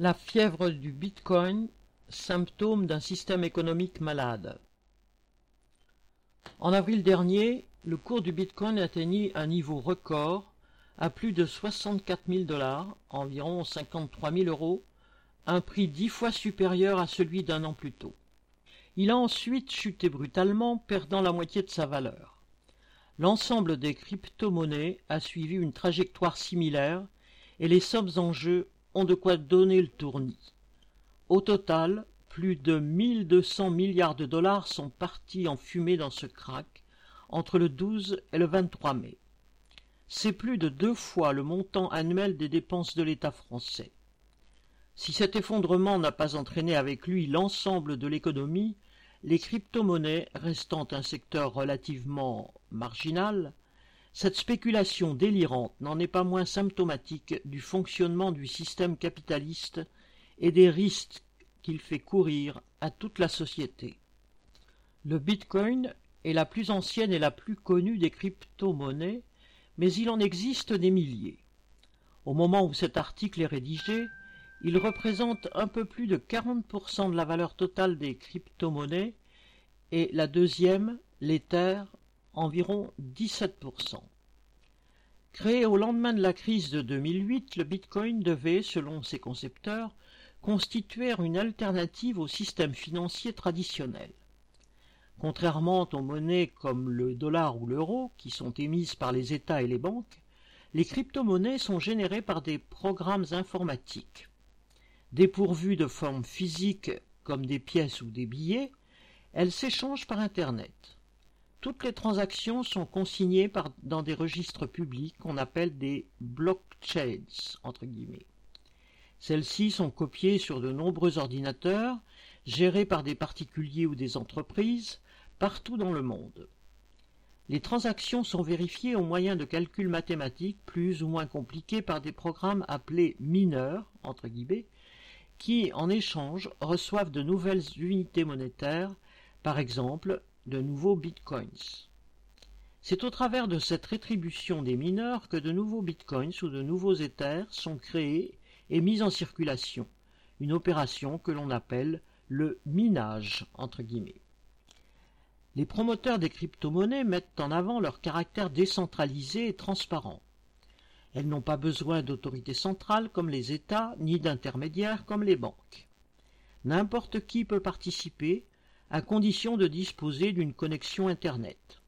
La fièvre du bitcoin, symptôme d'un système économique malade. En avril dernier, le cours du bitcoin atteignit un niveau record à plus de 64 000 dollars, environ 53 000 euros, un prix dix fois supérieur à celui d'un an plus tôt. Il a ensuite chuté brutalement, perdant la moitié de sa valeur. L'ensemble des crypto-monnaies a suivi une trajectoire similaire et les sommes en jeu de quoi donner le tournis. Au total, plus de 1200 milliards de dollars sont partis en fumée dans ce crack entre le 12 et le 23 mai. C'est plus de deux fois le montant annuel des dépenses de l'État français. Si cet effondrement n'a pas entraîné avec lui l'ensemble de l'économie, les crypto-monnaies restant un secteur relativement marginal, cette spéculation délirante n'en est pas moins symptomatique du fonctionnement du système capitaliste et des risques qu'il fait courir à toute la société. Le bitcoin est la plus ancienne et la plus connue des crypto-monnaies, mais il en existe des milliers. Au moment où cet article est rédigé, il représente un peu plus de 40% de la valeur totale des crypto-monnaies et la deuxième, l'Ether, environ 17%. Créé au lendemain de la crise de 2008, le Bitcoin devait, selon ses concepteurs, constituer une alternative au système financier traditionnel. Contrairement aux monnaies comme le dollar ou l'euro, qui sont émises par les États et les banques, les crypto-monnaies sont générées par des programmes informatiques. Dépourvues de forme physique comme des pièces ou des billets, elles s'échangent par Internet. Toutes les transactions sont consignées dans des registres publics qu'on appelle des blockchains. Celles-ci sont copiées sur de nombreux ordinateurs, gérés par des particuliers ou des entreprises, partout dans le monde. Les transactions sont vérifiées au moyen de calculs mathématiques plus ou moins compliqués par des programmes appelés mineurs, qui, en échange, reçoivent de nouvelles unités monétaires, par exemple de nouveaux bitcoins. C'est au travers de cette rétribution des mineurs que de nouveaux bitcoins ou de nouveaux éthers sont créés et mis en circulation, une opération que l'on appelle le minage entre guillemets. Les promoteurs des crypto-monnaies mettent en avant leur caractère décentralisé et transparent. Elles n'ont pas besoin d'autorités centrales comme les États, ni d'intermédiaires comme les banques. N'importe qui peut participer, à condition de disposer d'une connexion Internet.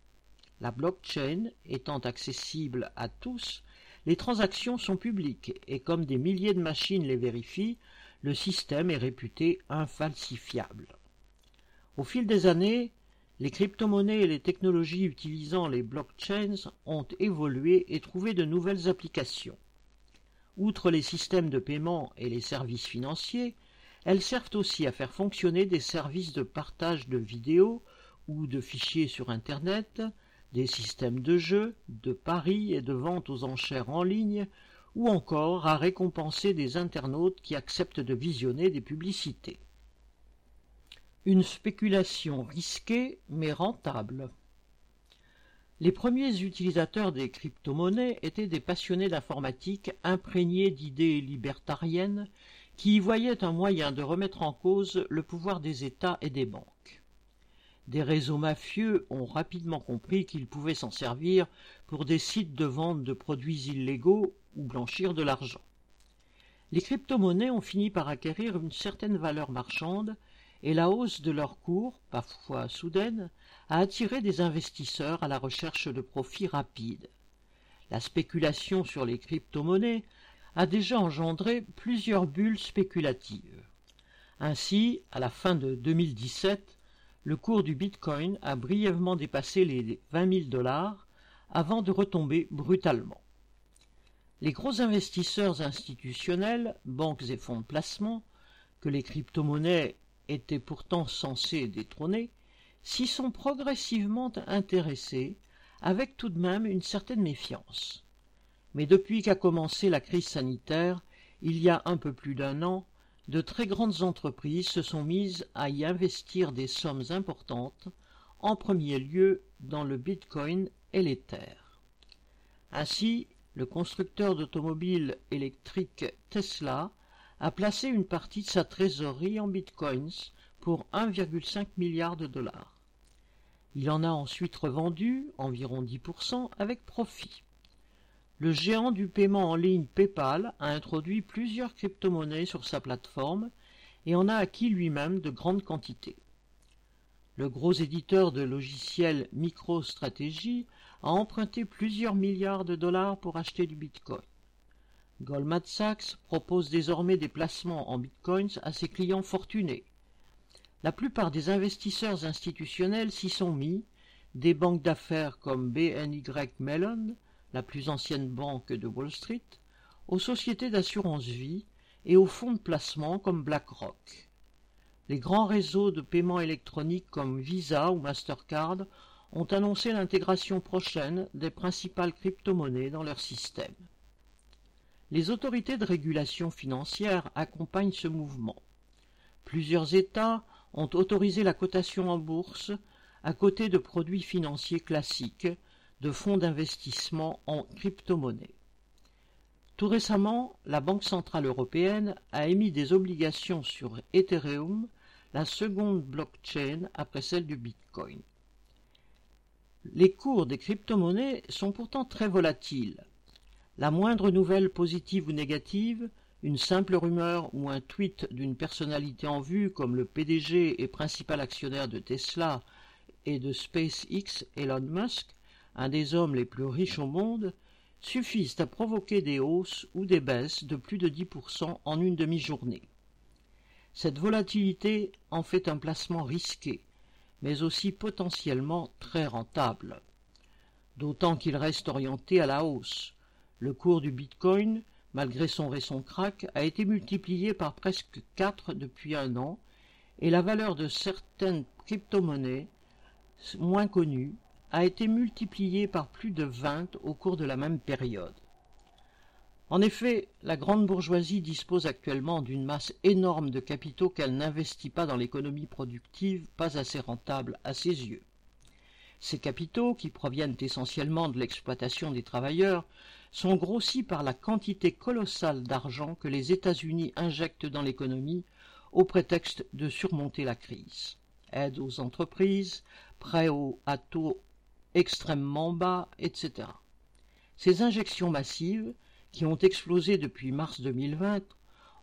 La blockchain étant accessible à tous, les transactions sont publiques et comme des milliers de machines les vérifient, le système est réputé infalsifiable. Au fil des années, les crypto-monnaies et les technologies utilisant les blockchains ont évolué et trouvé de nouvelles applications. Outre les systèmes de paiement et les services financiers, elles servent aussi à faire fonctionner des services de partage de vidéos ou de fichiers sur Internet, des systèmes de jeux, de paris et de vente aux enchères en ligne, ou encore à récompenser des internautes qui acceptent de visionner des publicités. Une spéculation risquée mais rentable. Les premiers utilisateurs des crypto-monnaies étaient des passionnés d'informatique imprégnés d'idées libertariennes qui y voyaient un moyen de remettre en cause le pouvoir des États et des banques. Des réseaux mafieux ont rapidement compris qu'ils pouvaient s'en servir pour des sites de vente de produits illégaux ou blanchir de l'argent. Les crypto-monnaies ont fini par acquérir une certaine valeur marchande et la hausse de leur cours, parfois soudaine, a attiré des investisseurs à la recherche de profits rapides. La spéculation sur les crypto-monnaies a déjà engendré plusieurs bulles spéculatives. Ainsi, à la fin de 2017, le cours du Bitcoin a brièvement dépassé les 20 000 dollars avant de retomber brutalement. Les gros investisseurs institutionnels, banques et fonds de placement, que les crypto-monnaies étaient pourtant censés détrôner, s'y sont progressivement intéressés, avec tout de même une certaine méfiance. Mais depuis qu'a commencé la crise sanitaire, il y a un peu plus d'un an, de très grandes entreprises se sont mises à y investir des sommes importantes, en premier lieu dans le Bitcoin et l'Ether. Ainsi, le constructeur d'automobiles électriques Tesla a placé une partie de sa trésorerie en bitcoins pour 1,5 milliard de dollars. Il en a ensuite revendu environ 10% avec profit. Le géant du paiement en ligne PayPal a introduit plusieurs crypto-monnaies sur sa plateforme et en a acquis lui-même de grandes quantités. Le gros éditeur de logiciels MicroStrategy a emprunté plusieurs milliards de dollars pour acheter du Bitcoin. Goldman Sachs propose désormais des placements en Bitcoins à ses clients fortunés. La plupart des investisseurs institutionnels s'y sont mis, des banques d'affaires comme BNY Mellon, la plus ancienne banque de Wall Street, aux sociétés d'assurance vie et aux fonds de placement comme BlackRock. Les grands réseaux de paiement électronique comme Visa ou Mastercard ont annoncé l'intégration prochaine des principales crypto-monnaies dans leur système. Les autorités de régulation financière accompagnent ce mouvement. Plusieurs États ont autorisé la cotation en bourse à côté de produits financiers classiques, de fonds d'investissement en crypto-monnaies. Tout récemment, la Banque centrale européenne a émis des obligations sur Ethereum, la seconde blockchain après celle du Bitcoin. Les cours des crypto-monnaies sont pourtant très volatiles. La moindre nouvelle positive ou négative, une simple rumeur ou un tweet d'une personnalité en vue comme le PDG et principal actionnaire de Tesla et de SpaceX Elon Musk, un des hommes les plus riches au monde, suffisent à provoquer des hausses ou des baisses de plus de 10% en une demi-journée. Cette volatilité en fait un placement risqué, mais aussi potentiellement très rentable. D'autant qu'il reste orienté à la hausse. Le cours du Bitcoin, malgré son récent crack, a été multiplié par presque 4 depuis un an, et la valeur de certaines crypto-monnaies moins connues a été multipliée par plus de 20 au cours de la même période. En effet, la grande bourgeoisie dispose actuellement d'une masse énorme de capitaux qu'elle n'investit pas dans l'économie productive, pas assez rentable à ses yeux. Ces capitaux, qui proviennent essentiellement de l'exploitation des travailleurs, sont grossis par la quantité colossale d'argent que les États-Unis injectent dans l'économie au prétexte de surmonter la crise. Aide aux entreprises, prêts à taux extrêmement bas, etc. Ces injections massives qui ont explosé depuis mars 2020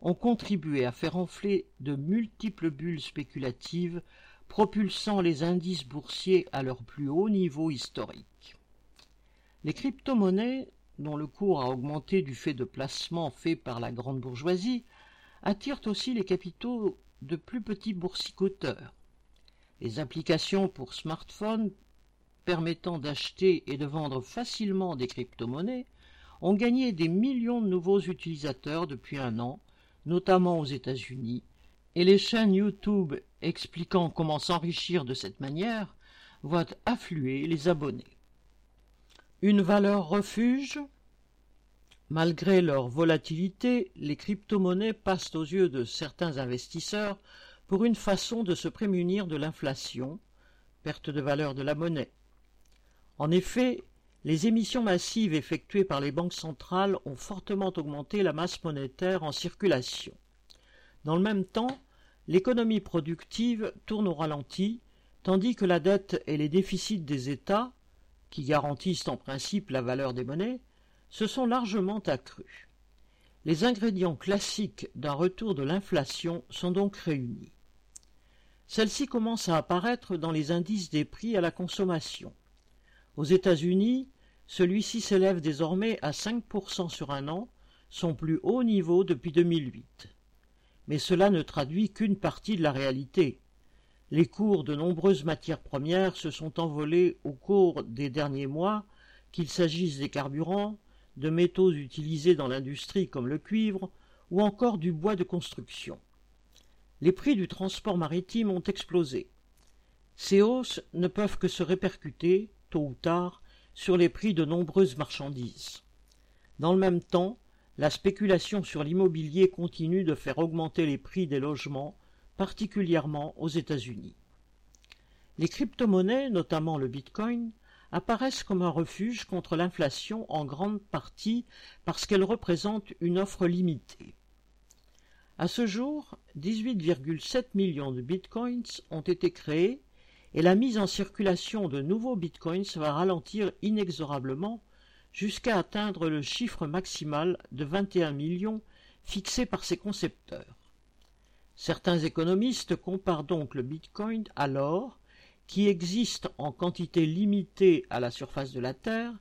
ont contribué à faire enfler de multiples bulles spéculatives, propulsant les indices boursiers à leur plus haut niveau historique. Les crypto-monnaies, dont le cours a augmenté du fait de placements faits par la grande bourgeoisie, attirent aussi les capitaux de plus petits boursicoteurs. Les applications pour smartphones permettant d'acheter et de vendre facilement des crypto-monnaies ont gagné des millions de nouveaux utilisateurs depuis un an, notamment aux États-Unis, et les chaînes YouTube expliquant comment s'enrichir de cette manière voient affluer les abonnés. Une valeur refuge Malgré leur volatilité, les crypto-monnaies passent aux yeux de certains investisseurs pour une façon de se prémunir de l'inflation, perte de valeur de la monnaie. En effet, les émissions massives effectuées par les banques centrales ont fortement augmenté la masse monétaire en circulation. Dans le même temps, l'économie productive tourne au ralenti, tandis que la dette et les déficits des États, qui garantissent en principe la valeur des monnaies, se sont largement accrus. Les ingrédients classiques d'un retour de l'inflation sont donc réunis. Celle-ci commence à apparaître dans les indices des prix à la consommation. Aux États-Unis, celui-ci s'élève désormais à 5% sur un an, son plus haut niveau depuis 2008. Mais cela ne traduit qu'une partie de la réalité. Les cours de nombreuses matières premières se sont envolés au cours des derniers mois, qu'il s'agisse des carburants, de métaux utilisés dans l'industrie comme le cuivre, ou encore du bois de construction. Les prix du transport maritime ont explosé. Ces hausses ne peuvent que se répercuter, tôt ou tard, sur les prix de nombreuses marchandises. Dans le même temps, la spéculation sur l'immobilier continue de faire augmenter les prix des logements, particulièrement aux États-Unis. Les crypto-monnaies, notamment le Bitcoin, apparaissent comme un refuge contre l'inflation en grande partie parce qu'elles représentent une offre limitée. À ce jour, 18,7 millions de bitcoins ont été créés et la mise en circulation de nouveaux bitcoins va ralentir inexorablement jusqu'à atteindre le chiffre maximal de 21 millions fixé par ses concepteurs. Certains économistes comparent donc le bitcoin à l'or, qui existe en quantité limitée à la surface de la Terre,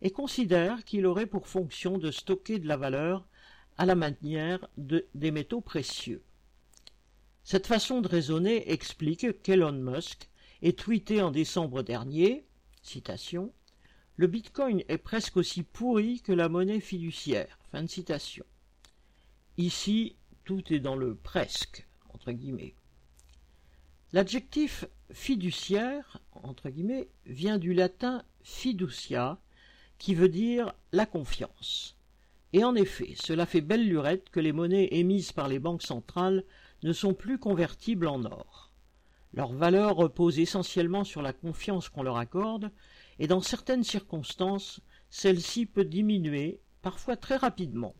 et considèrent qu'il aurait pour fonction de stocker de la valeur à la manière de, des métaux précieux. Cette façon de raisonner explique qu'Elon Musk ait tweeté en décembre dernier citation, Le bitcoin est presque aussi pourri que la monnaie fiduciaire. Fin de citation. Ici, tout est dans le presque. L'adjectif fiduciaire, vient du latin fiducia, qui veut dire la confiance. Et en effet, cela fait belle lurette que les monnaies émises par les banques centrales ne sont plus convertibles en or. Leur valeur repose essentiellement sur la confiance qu'on leur accorde, et dans certaines circonstances, celle-ci peut diminuer, parfois très rapidement.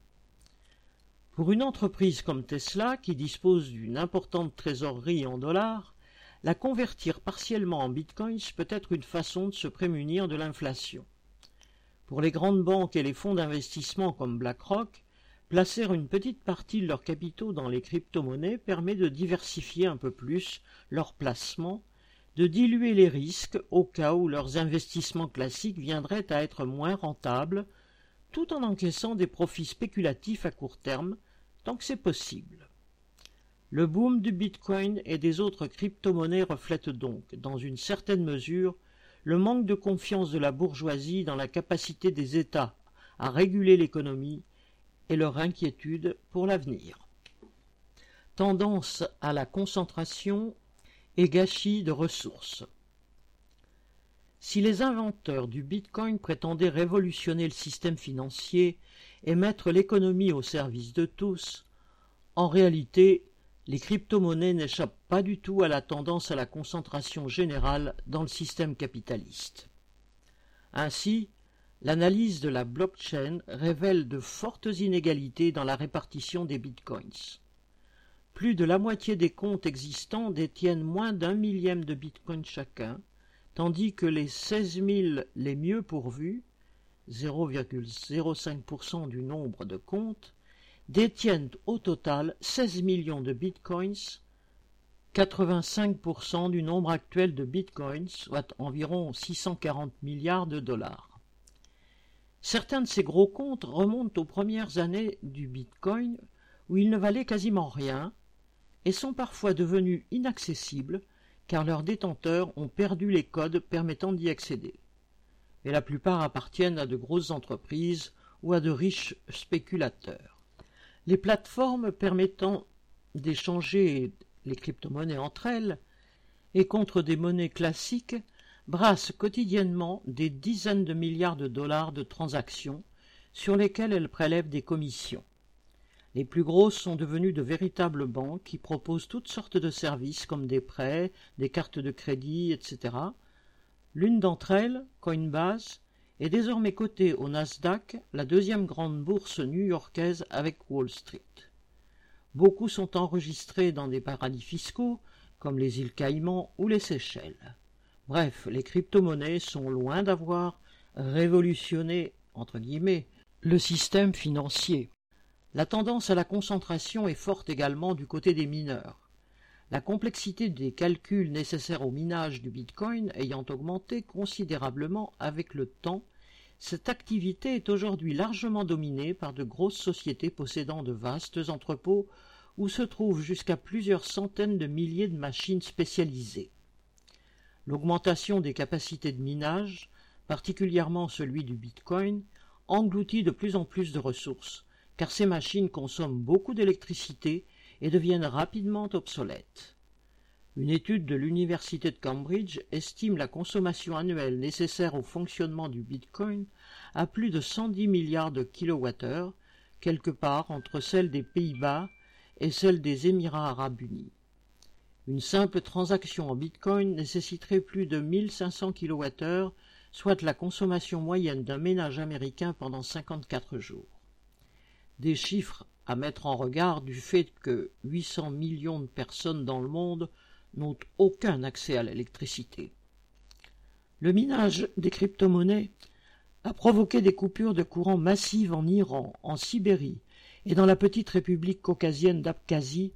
Pour une entreprise comme Tesla, qui dispose d'une importante trésorerie en dollars, la convertir partiellement en bitcoins peut être une façon de se prémunir de l'inflation. Pour les grandes banques et les fonds d'investissement comme BlackRock, placer une petite partie de leurs capitaux dans les crypto-monnaies permet de diversifier un peu plus leurs placements, de diluer les risques au cas où leurs investissements classiques viendraient à être moins rentables, tout en encaissant des profits spéculatifs à court terme, tant que c'est possible. Le boom du Bitcoin et des autres crypto-monnaies reflète donc, dans une certaine mesure, le manque de confiance de la bourgeoisie dans la capacité des États à réguler l'économie et leur inquiétude pour l'avenir. Tendance à la concentration et gâchis de ressources. Si les inventeurs du Bitcoin prétendaient révolutionner le système financier et mettre l'économie au service de tous, en réalité, les crypto-monnaies n'échappent pas du tout à la tendance à la concentration générale dans le système capitaliste. Ainsi, l'analyse de la blockchain révèle de fortes inégalités dans la répartition des bitcoins. Plus de la moitié des comptes existants détiennent moins d'un millième de bitcoin chacun, tandis que les seize mille les mieux pourvus, 0,05% du nombre de comptes, détiennent au total 16 millions de bitcoins, 85% du nombre actuel de bitcoins, soit environ 640 milliards de dollars. Certains de ces gros comptes remontent aux premières années du bitcoin où ils ne valaient quasiment rien et sont parfois devenus inaccessibles car leurs détenteurs ont perdu les codes permettant d'y accéder. Et la plupart appartiennent à de grosses entreprises ou à de riches spéculateurs. Les plateformes permettant d'échanger les crypto-monnaies entre elles et contre des monnaies classiques brassent quotidiennement des dizaines de milliards de dollars de transactions sur lesquelles elles prélèvent des commissions. Les plus grosses sont devenues de véritables banques qui proposent toutes sortes de services comme des prêts, des cartes de crédit, etc. L'une d'entre elles, Coinbase, est désormais cotée au Nasdaq, la deuxième grande bourse new-yorkaise avec Wall Street. Beaucoup sont enregistrés dans des paradis fiscaux comme les îles Caïmans ou les Seychelles. Bref, les crypto-monnaies sont loin d'avoir révolutionné entre guillemets le système financier. La tendance à la concentration est forte également du côté des mineurs. La complexité des calculs nécessaires au minage du Bitcoin ayant augmenté considérablement avec le temps, cette activité est aujourd'hui largement dominée par de grosses sociétés possédant de vastes entrepôts où se trouvent jusqu'à plusieurs centaines de milliers de machines spécialisées. L'augmentation des capacités de minage, particulièrement celui du Bitcoin, engloutit de plus en plus de ressources, car ces machines consomment beaucoup d'électricité et deviennent rapidement obsolètes. Une étude de l'université de Cambridge estime la consommation annuelle nécessaire au fonctionnement du Bitcoin à plus de 110 milliards de kilowattheures, quelque part entre celle des Pays-Bas et celle des Émirats arabes unis. Une simple transaction en Bitcoin nécessiterait plus de 1500 kWh, soit la consommation moyenne d'un ménage américain pendant 54 jours. Des chiffres à mettre en regard du fait que 800 millions de personnes dans le monde n'ont aucun accès à l'électricité. Le minage des crypto-monnaies a provoqué des coupures de courant massives en Iran, en Sibérie et dans la petite république caucasienne d'Abkhazie,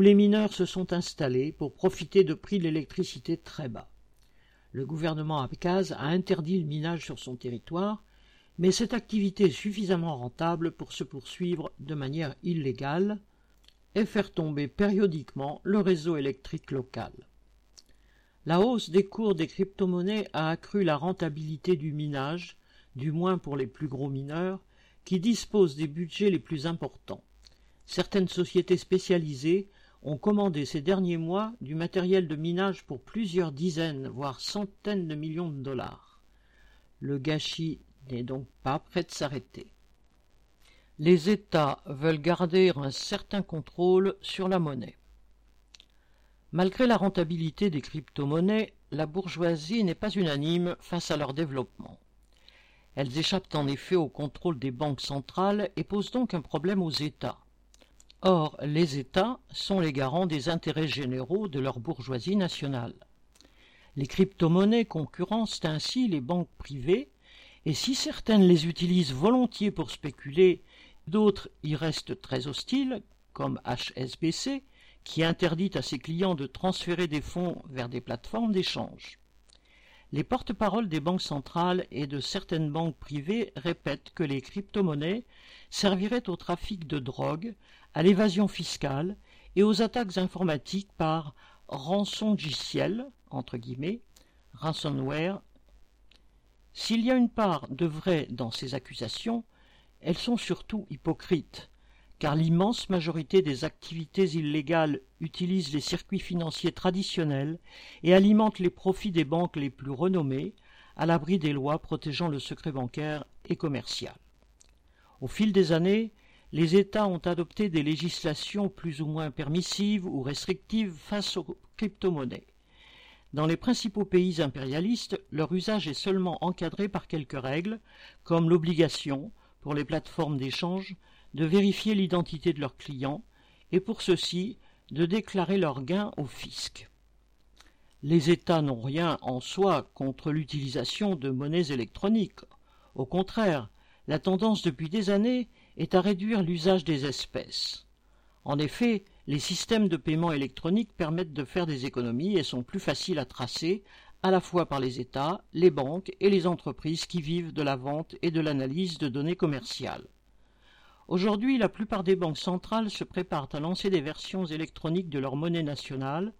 les mineurs se sont installés pour profiter de prix de l'électricité très bas. Le gouvernement abkhaze a interdit le minage sur son territoire, mais cette activité est suffisamment rentable pour se poursuivre de manière illégale et faire tomber périodiquement le réseau électrique local. La hausse des cours des crypto-monnaies a accru la rentabilité du minage, du moins pour les plus gros mineurs, qui disposent des budgets les plus importants. Certaines sociétés spécialisées ont commandé ces derniers mois du matériel de minage pour plusieurs dizaines, voire centaines de millions de dollars. Le gâchis n'est donc pas prêt de s'arrêter. Les États veulent garder un certain contrôle sur la monnaie. Malgré la rentabilité des crypto-monnaies, la bourgeoisie n'est pas unanime face à leur développement. Elles échappent en effet au contrôle des banques centrales et posent donc un problème aux États. Or, les États sont les garants des intérêts généraux de leur bourgeoisie nationale. Les crypto-monnaies concurrencent ainsi les banques privées, et si certaines les utilisent volontiers pour spéculer, d'autres y restent très hostiles, comme HSBC, qui interdit à ses clients de transférer des fonds vers des plateformes d'échange. Les porte-paroles des banques centrales et de certaines banques privées répètent que les crypto-monnaies serviraient au trafic de drogue, à l'évasion fiscale et aux attaques informatiques par rançongiciel, entre guillemets, ransomware. S'il y a une part de vrai dans ces accusations, elles sont surtout hypocrites, car l'immense majorité des activités illégales utilisent les circuits financiers traditionnels et alimentent les profits des banques les plus renommées, à l'abri des lois protégeant le secret bancaire et commercial. Au fil des années, les États ont adopté des législations plus ou moins permissives ou restrictives face aux crypto-monnaies. Dans les principaux pays impérialistes, leur usage est seulement encadré par quelques règles, comme l'obligation, pour les plateformes d'échange, de vérifier l'identité de leurs clients et pour ceux-ci de déclarer leurs gains au fisc. Les États n'ont rien en soi contre l'utilisation de monnaies électroniques. Au contraire, la tendance depuis des années est à réduire l'usage des espèces. En effet, les systèmes de paiement électronique permettent de faire des économies et sont plus faciles à tracer à la fois par les États, les banques et les entreprises qui vivent de la vente et de l'analyse de données commerciales. Aujourd'hui, la plupart des banques centrales se préparent à lancer des versions électroniques de leur monnaie nationale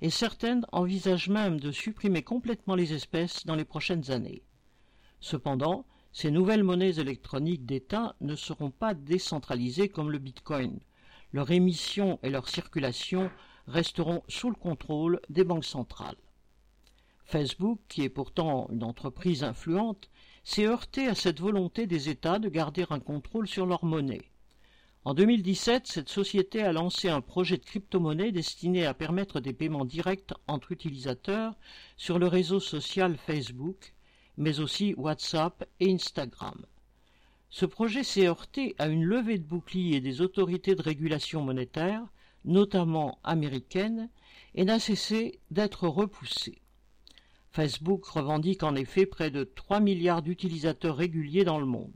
et certaines envisagent même de supprimer complètement les espèces dans les prochaines années. Cependant, ces nouvelles monnaies électroniques d'État ne seront pas décentralisées comme le Bitcoin. Leur émission et leur circulation resteront sous le contrôle des banques centrales. Facebook, qui est pourtant une entreprise influente, s'est heurté à cette volonté des États de garder un contrôle sur leur monnaie. En 2017, cette société a lancé un projet de crypto-monnaie destiné à permettre des paiements directs entre utilisateurs sur le réseau social Facebook, mais aussi WhatsApp et Instagram. Ce projet s'est heurté à une levée de boucliers des autorités de régulation monétaire, notamment américaines, et n'a cessé d'être repoussé. Facebook revendique en effet près de 3 milliards d'utilisateurs réguliers dans le monde.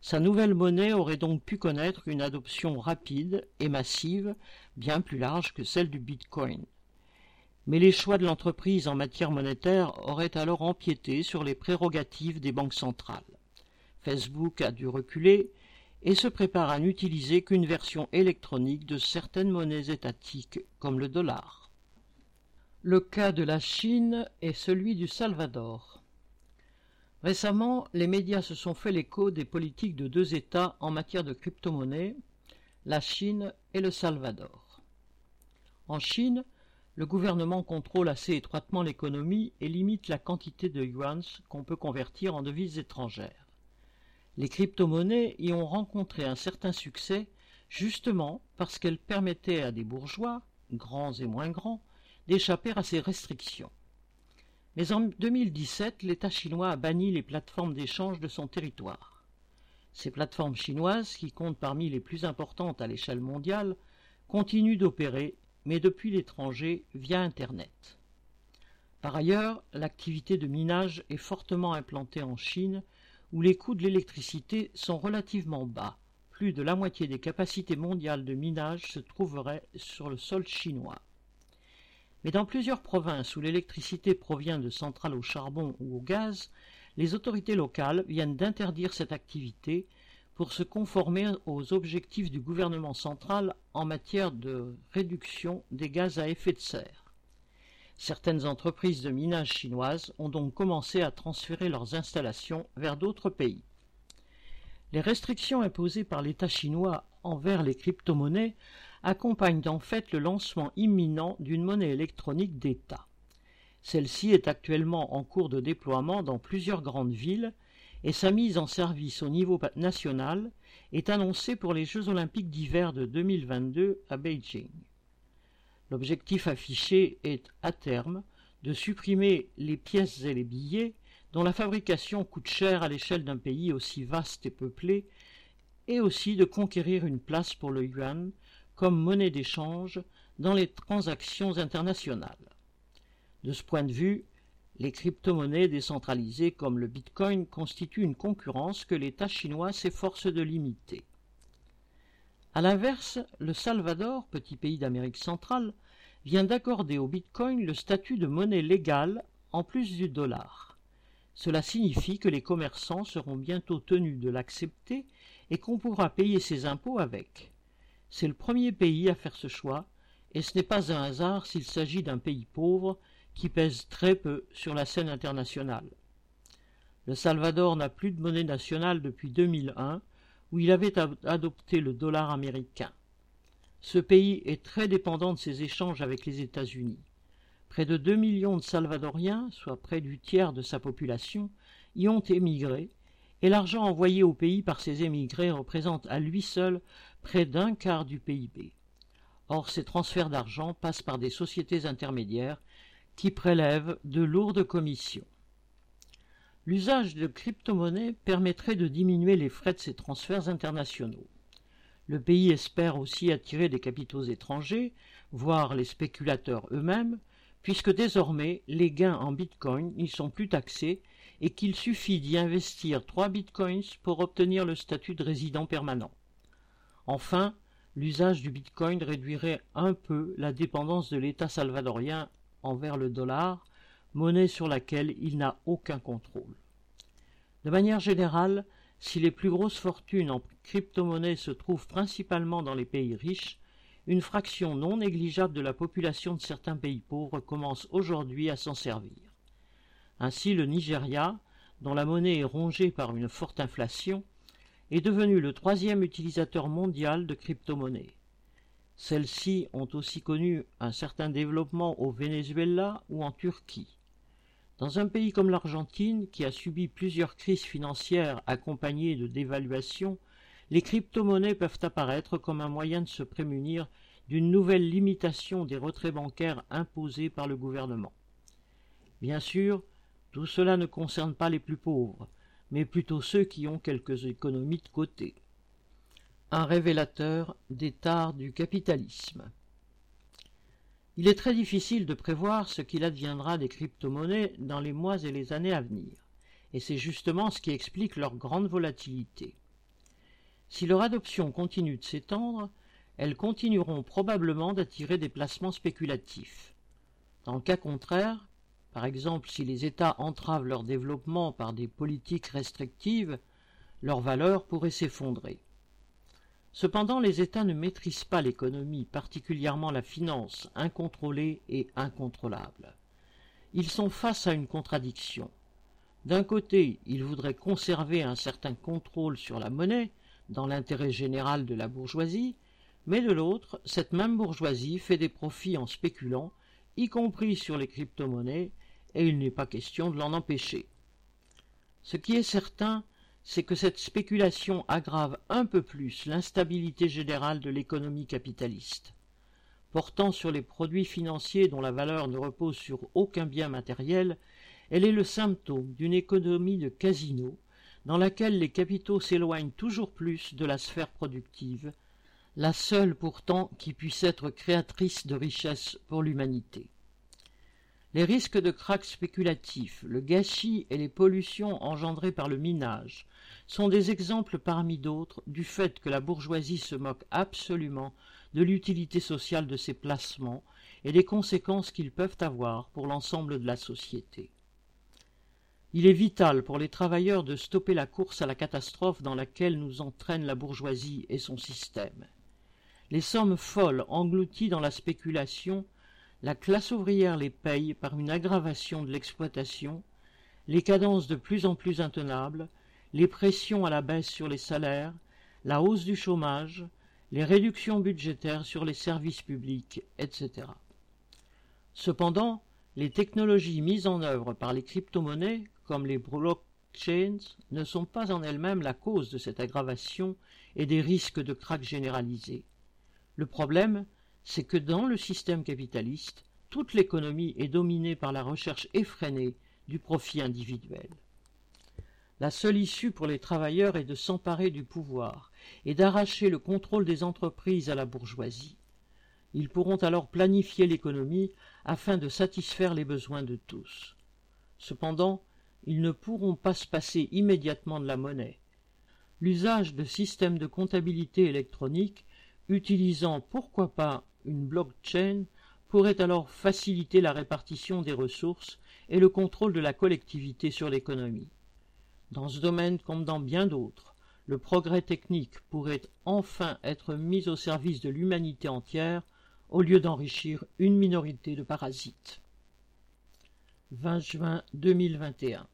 Sa nouvelle monnaie aurait donc pu connaître une adoption rapide et massive, bien plus large que celle du Bitcoin. Mais les choix de l'entreprise en matière monétaire auraient alors empiété sur les prérogatives des banques centrales. Facebook a dû reculer et se prépare à n'utiliser qu'une version électronique de certaines monnaies étatiques comme le dollar. Le cas de la Chine est celui du Salvador. Récemment, les médias se sont fait l'écho des politiques de deux États en matière de crypto-monnaie, la Chine et le Salvador. En Chine, le gouvernement contrôle assez étroitement l'économie et limite la quantité de yuans qu'on peut convertir en devises étrangères. Les crypto-monnaies y ont rencontré un certain succès justement parce qu'elles permettaient à des bourgeois, grands et moins grands, d'échapper à ces restrictions. Mais en 2017, l'État chinois a banni les plateformes d'échange de son territoire. Ces plateformes chinoises, qui comptent parmi les plus importantes à l'échelle mondiale, continuent d'opérer, mais depuis l'étranger via Internet. Par ailleurs, l'activité de minage est fortement implantée en Chine, où les coûts de l'électricité sont relativement bas. Plus de la moitié des capacités mondiales de minage se trouveraient sur le sol chinois. Mais dans plusieurs provinces où l'électricité provient de centrales au charbon ou au gaz, les autorités locales viennent d'interdire cette activité pour se conformer aux objectifs du gouvernement central en matière de réduction des gaz à effet de serre. Certaines entreprises de minage chinoises ont donc commencé à transférer leurs installations vers d'autres pays. Les restrictions imposées par l'État chinois envers les crypto-monnaies accompagnent en fait le lancement imminent d'une monnaie électronique d'État. Celle-ci est actuellement en cours de déploiement dans plusieurs grandes villes et sa mise en service au niveau national est annoncée pour les Jeux olympiques d'hiver de 2022 à Beijing. L'objectif affiché est, à terme, de supprimer les pièces et les billets dont la fabrication coûte cher à l'échelle d'un pays aussi vaste et peuplé, et aussi de conquérir une place pour le yuan comme monnaie d'échange dans les transactions internationales. De ce point de vue, les crypto-monnaies décentralisées comme le Bitcoin constituent une concurrence que l'État chinois s'efforce de limiter. A l'inverse, le Salvador, petit pays d'Amérique centrale, vient d'accorder au Bitcoin le statut de monnaie légale en plus du dollar. Cela signifie que les commerçants seront bientôt tenus de l'accepter et qu'on pourra payer ses impôts avec. C'est le premier pays à faire ce choix, et ce n'est pas un hasard s'il s'agit d'un pays pauvre qui pèse très peu sur la scène internationale. Le Salvador n'a plus de monnaie nationale depuis 2001, où il avait adopté le dollar américain. Ce pays est très dépendant de ses échanges avec les États-Unis. Près de 2 millions de Salvadoriens, soit près du tiers de sa population, y ont émigré, et l'argent envoyé au pays par ces émigrés représente à lui seul près d'un quart du PIB. Or, ces transferts d'argent passent par des sociétés intermédiaires qui prélèvent de lourdes commissions. L'usage de crypto-monnaies permettrait de diminuer les frais de ces transferts internationaux. Le pays espère aussi attirer des capitaux étrangers, voire les spéculateurs eux-mêmes, puisque désormais les gains en bitcoin n'y sont plus taxés et qu'il suffit d'y investir trois bitcoins pour obtenir le statut de résident permanent. Enfin, l'usage du bitcoin réduirait un peu la dépendance de l'État salvadorien envers le dollar, monnaie sur laquelle il n'a aucun contrôle. De manière générale, si les plus grosses fortunes en crypto-monnaie se trouvent principalement dans les pays riches, une fraction non négligeable de la population de certains pays pauvres commence aujourd'hui à s'en servir. Ainsi le Nigeria, dont la monnaie est rongée par une forte inflation, est devenu le troisième utilisateur mondial de crypto-monnaies. Celles-ci ont aussi connu un certain développement au Venezuela ou en Turquie. Dans un pays comme l'Argentine, qui a subi plusieurs crises financières accompagnées de dévaluations, les crypto-monnaies peuvent apparaître comme un moyen de se prémunir d'une nouvelle limitation des retraits bancaires imposés par le gouvernement. Bien sûr, tout cela ne concerne pas les plus pauvres, mais plutôt ceux qui ont quelques économies de côté un révélateur des tares du capitalisme. Il est très difficile de prévoir ce qu'il adviendra des crypto-monnaies dans les mois et les années à venir, et c'est justement ce qui explique leur grande volatilité. Si leur adoption continue de s'étendre, elles continueront probablement d'attirer des placements spéculatifs. Dans le cas contraire, par exemple si les États entravent leur développement par des politiques restrictives, leur valeur pourrait s'effondrer. Cependant, les États ne maîtrisent pas l'économie, particulièrement la finance, incontrôlée et incontrôlable. Ils sont face à une contradiction. D'un côté, ils voudraient conserver un certain contrôle sur la monnaie, dans l'intérêt général de la bourgeoisie, mais de l'autre, cette même bourgeoisie fait des profits en spéculant, y compris sur les crypto-monnaies, et il n'est pas question de l'en empêcher. Ce qui est certain, c'est que cette spéculation aggrave un peu plus l'instabilité générale de l'économie capitaliste. Portant sur les produits financiers dont la valeur ne repose sur aucun bien matériel, elle est le symptôme d'une économie de casino dans laquelle les capitaux s'éloignent toujours plus de la sphère productive, la seule pourtant qui puisse être créatrice de richesses pour l'humanité. Les risques de krach spéculatifs, le gâchis et les pollutions engendrées par le minage sont des exemples parmi d'autres du fait que la bourgeoisie se moque absolument de l'utilité sociale de ces placements et des conséquences qu'ils peuvent avoir pour l'ensemble de la société. Il est vital pour les travailleurs de stopper la course à la catastrophe dans laquelle nous entraîne la bourgeoisie et son système. Les sommes folles englouties dans la spéculation la classe ouvrière les paye par une aggravation de l'exploitation, les cadences de plus en plus intenables, les pressions à la baisse sur les salaires, la hausse du chômage, les réductions budgétaires sur les services publics, etc. Cependant, les technologies mises en œuvre par les crypto-monnaies, comme les blockchains, ne sont pas en elles-mêmes la cause de cette aggravation et des risques de krach généralisé. Le problème, c'est que dans le système capitaliste, toute l'économie est dominée par la recherche effrénée du profit individuel. La seule issue pour les travailleurs est de s'emparer du pouvoir et d'arracher le contrôle des entreprises à la bourgeoisie. Ils pourront alors planifier l'économie afin de satisfaire les besoins de tous. Cependant, ils ne pourront pas se passer immédiatement de la monnaie. L'usage de systèmes de comptabilité électronique utilisant pourquoi pas une blockchain pourrait alors faciliter la répartition des ressources et le contrôle de la collectivité sur l'économie. Dans ce domaine comme dans bien d'autres, le progrès technique pourrait enfin être mis au service de l'humanité entière au lieu d'enrichir une minorité de parasites. 20 juin 2021